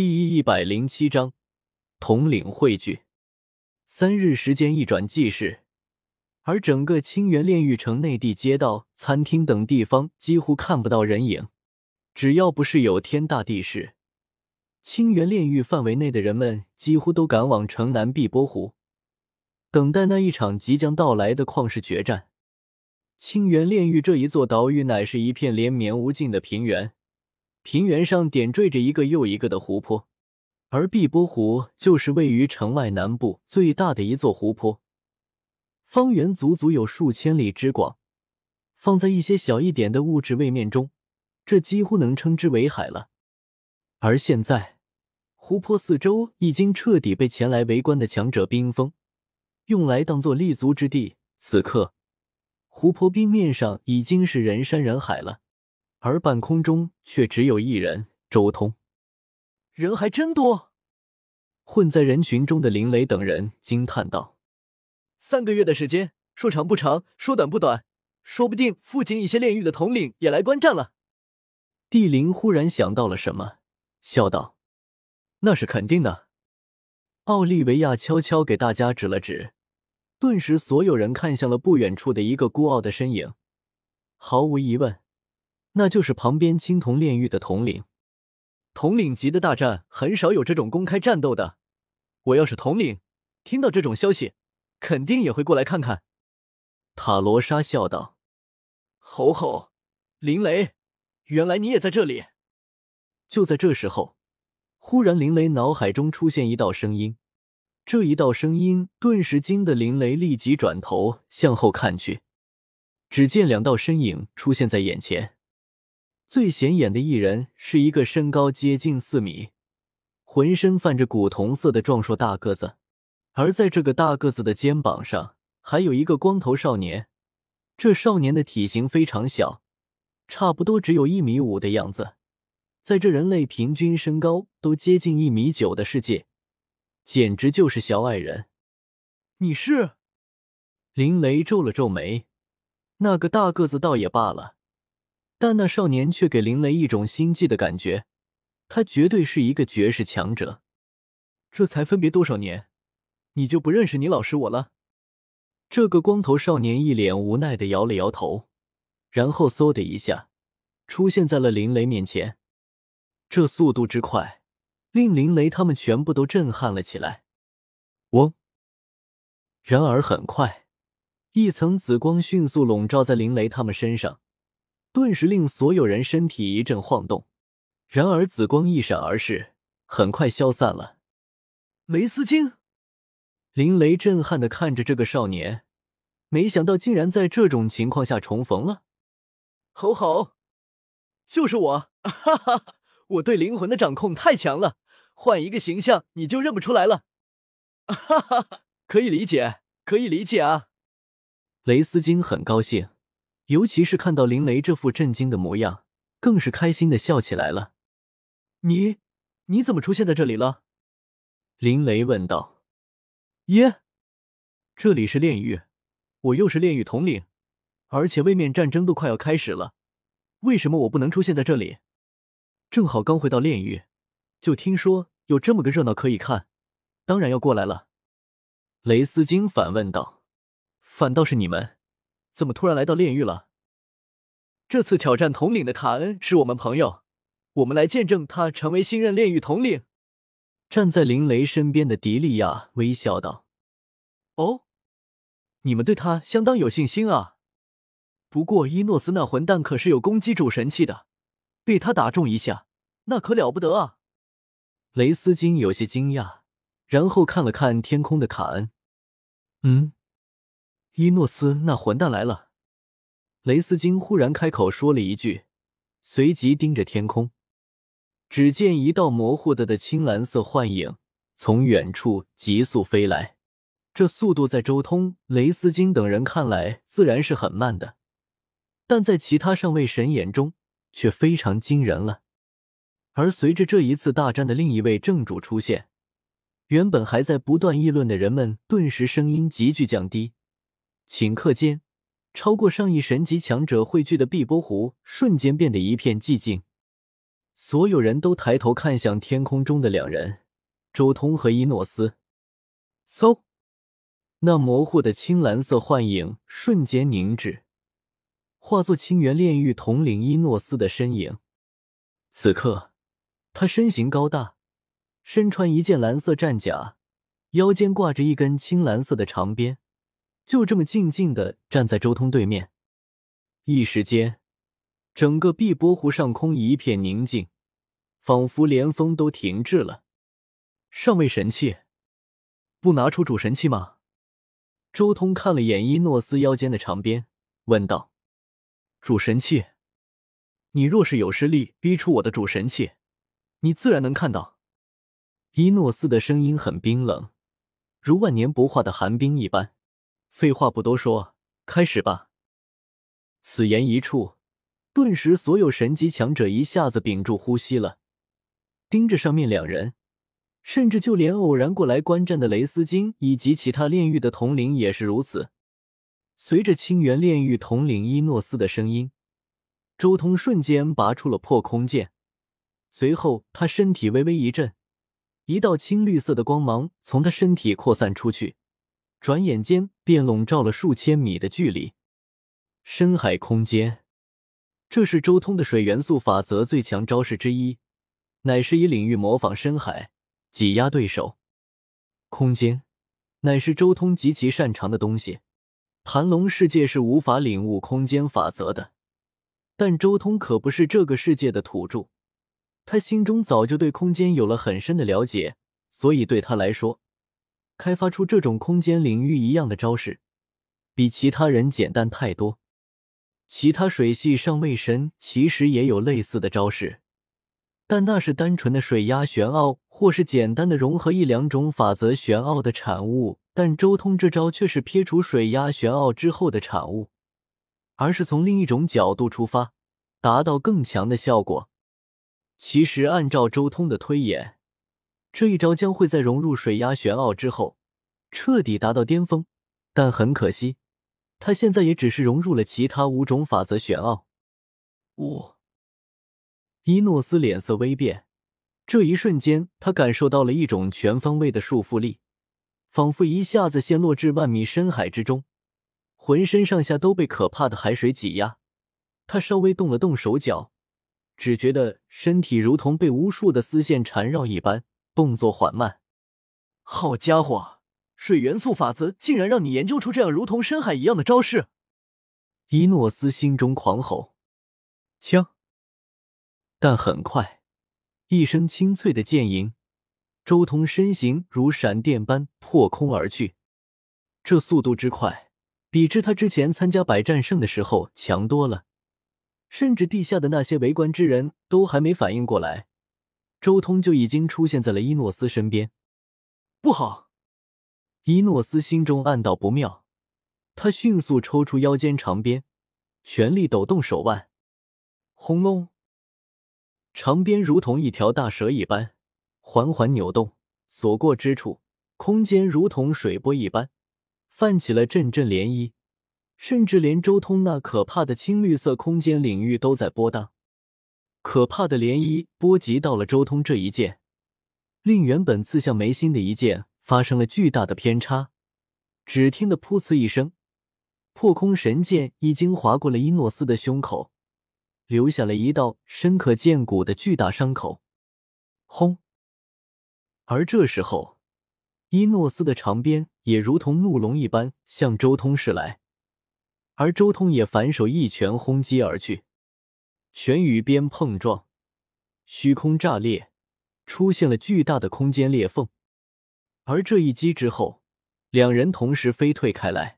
第一百零七章统领汇聚。三日时间一转即逝，而整个清源炼狱城内地街道、餐厅等地方几乎看不到人影。只要不是有天大地势，清源炼狱范围内的人们几乎都赶往城南碧波湖，等待那一场即将到来的旷世决战。清源炼狱这一座岛屿乃是一片连绵无尽的平原。平原上点缀着一个又一个的湖泊，而碧波湖就是位于城外南部最大的一座湖泊，方圆足足有数千里之广。放在一些小一点的物质位面中，这几乎能称之为海了。而现在，湖泊四周已经彻底被前来围观的强者冰封，用来当做立足之地。此刻，湖泊冰面上已经是人山人海了。而半空中却只有一人，周通。人还真多。混在人群中的林雷等人惊叹道：“三个月的时间，说长不长，说短不短，说不定附近一些炼狱的统领也来观战了。”帝灵忽然想到了什么，笑道：“那是肯定的。”奥利维亚悄悄给大家指了指，顿时所有人看向了不远处的一个孤傲的身影。毫无疑问。那就是旁边青铜炼狱的统领，统领级的大战很少有这种公开战斗的。我要是统领，听到这种消息，肯定也会过来看看。塔罗莎笑道：“吼吼，林雷，原来你也在这里！”就在这时候，忽然林雷脑海中出现一道声音，这一道声音顿时惊得林雷立即转头向后看去，只见两道身影出现在眼前。最显眼的一人是一个身高接近四米、浑身泛着古铜色的壮硕大个子，而在这个大个子的肩膀上还有一个光头少年。这少年的体型非常小，差不多只有一米五的样子，在这人类平均身高都接近一米九的世界，简直就是小矮人。你是？林雷皱了皱眉，那个大个子倒也罢了。但那少年却给林雷一种心悸的感觉，他绝对是一个绝世强者。这才分别多少年，你就不认识你老师我了？这个光头少年一脸无奈的摇了摇头，然后嗖的一下出现在了林雷面前。这速度之快，令林雷他们全部都震撼了起来。嗡！然而很快，一层紫光迅速笼罩在林雷他们身上。顿时令所有人身体一阵晃动，然而紫光一闪而逝，很快消散了。雷斯金，林雷震撼的看着这个少年，没想到竟然在这种情况下重逢了。吼吼，就是我！哈哈，我对灵魂的掌控太强了，换一个形象你就认不出来了。哈哈，可以理解，可以理解啊。雷斯金很高兴。尤其是看到林雷这副震惊的模样，更是开心的笑起来了。你，你怎么出现在这里了？林雷问道。耶，这里是炼狱，我又是炼狱统领，而且位面战争都快要开始了，为什么我不能出现在这里？正好刚回到炼狱，就听说有这么个热闹可以看，当然要过来了。雷斯金反问道。反倒是你们。怎么突然来到炼狱了？这次挑战统领的卡恩是我们朋友，我们来见证他成为新任炼狱统领。站在林雷身边的迪利亚微笑道：“哦，你们对他相当有信心啊。不过伊诺斯那混蛋可是有攻击主神器的，被他打中一下，那可了不得啊。”雷斯金有些惊讶，然后看了看天空的卡恩，嗯。伊诺斯那混蛋来了！雷斯金忽然开口说了一句，随即盯着天空。只见一道模糊的的青蓝色幻影从远处急速飞来，这速度在周通、雷斯金等人看来自然是很慢的，但在其他上位神眼中却非常惊人了。而随着这一次大战的另一位正主出现，原本还在不断议论的人们顿时声音急剧降低。顷刻间，超过上亿神级强者汇聚的碧波湖瞬间变得一片寂静。所有人都抬头看向天空中的两人，周通和伊诺斯。嗖，那模糊的青蓝色幻影瞬间凝滞，化作清源炼狱统领伊诺斯的身影。此刻，他身形高大，身穿一件蓝色战甲，腰间挂着一根青蓝色的长鞭，就这么静静的站在周通对面。一时间。整个碧波湖上空一片宁静，仿佛连风都停滞了。上位神器，不拿出主神器吗？周通看了眼伊诺斯腰间的长鞭，问道：“主神器？你若是有实力逼出我的主神器，你自然能看到。”伊诺斯的声音很冰冷，如万年不化的寒冰一般。废话不多说，开始吧。此言一出。顿时，所有神级强者一下子屏住呼吸了，盯着上面两人，甚至就连偶然过来观战的雷斯金以及其他炼狱的统领也是如此。随着清源炼狱统领伊诺斯的声音，周通瞬间拔出了破空剑，随后他身体微微一震，一道青绿色的光芒从他身体扩散出去，转眼间便笼罩了数千米的距离。深海空间。这是周通的水元素法则最强招式之一，乃是以领域模仿深海，挤压对手。空间乃是周通极其擅长的东西。盘龙世界是无法领悟空间法则的，但周通可不是这个世界的土著，他心中早就对空间有了很深的了解，所以对他来说，开发出这种空间领域一样的招式，比其他人简单太多。其他水系上位神其实也有类似的招式，但那是单纯的水压玄奥，或是简单的融合一两种法则玄奥的产物。但周通这招却是撇除水压玄奥之后的产物，而是从另一种角度出发，达到更强的效果。其实按照周通的推演，这一招将会在融入水压玄奥之后彻底达到巅峰，但很可惜。他现在也只是融入了其他五种法则玄奥。我，伊诺斯脸色微变，这一瞬间，他感受到了一种全方位的束缚力，仿佛一下子陷落至万米深海之中，浑身上下都被可怕的海水挤压。他稍微动了动手脚，只觉得身体如同被无数的丝线缠绕一般，动作缓慢。好家伙！水元素法则竟然让你研究出这样如同深海一样的招式！伊诺斯心中狂吼。枪！但很快，一声清脆的剑吟，周通身形如闪电般破空而去。这速度之快，比之他之前参加百战胜的时候强多了。甚至地下的那些围观之人都还没反应过来，周通就已经出现在了伊诺斯身边。不好！伊诺斯心中暗道不妙，他迅速抽出腰间长鞭，全力抖动手腕，轰隆！长鞭如同一条大蛇一般缓缓扭动，所过之处，空间如同水波一般泛起了阵阵涟漪，甚至连周通那可怕的青绿色空间领域都在波荡。可怕的涟漪波及到了周通这一剑，令原本刺向眉心的一剑。发生了巨大的偏差，只听得“噗呲”一声，破空神剑已经划过了伊诺斯的胸口，留下了一道深可见骨的巨大伤口。轰！而这时候，伊诺斯的长鞭也如同怒龙一般向周通驶来，而周通也反手一拳轰击而去，玄羽鞭碰撞，虚空炸裂，出现了巨大的空间裂缝。而这一击之后，两人同时飞退开来。